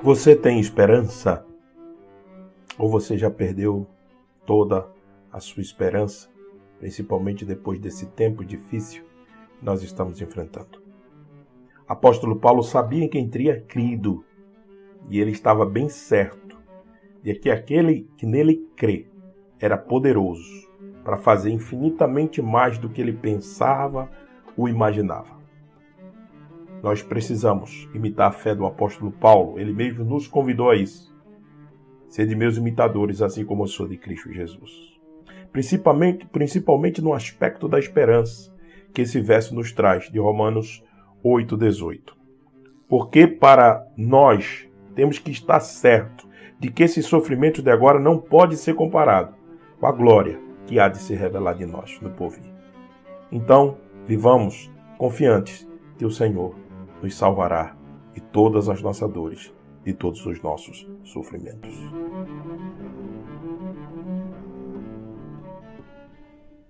Você tem esperança? Ou você já perdeu toda a sua esperança, principalmente depois desse tempo difícil que nós estamos enfrentando? Apóstolo Paulo sabia em quem teria crido, e ele estava bem certo de que aquele que nele crê era poderoso para fazer infinitamente mais do que ele pensava ou imaginava. Nós precisamos imitar a fé do apóstolo Paulo, ele mesmo nos convidou a isso. Sede meus imitadores, assim como eu sou de Cristo Jesus. Principalmente, principalmente no aspecto da esperança que esse verso nos traz, de Romanos 8,18. Porque para nós temos que estar certo de que esse sofrimento de agora não pode ser comparado com a glória que há de se revelar de nós no porvir. Então, vivamos confiantes que o Senhor nos salvará de todas as nossas dores, de todos os nossos sofrimentos.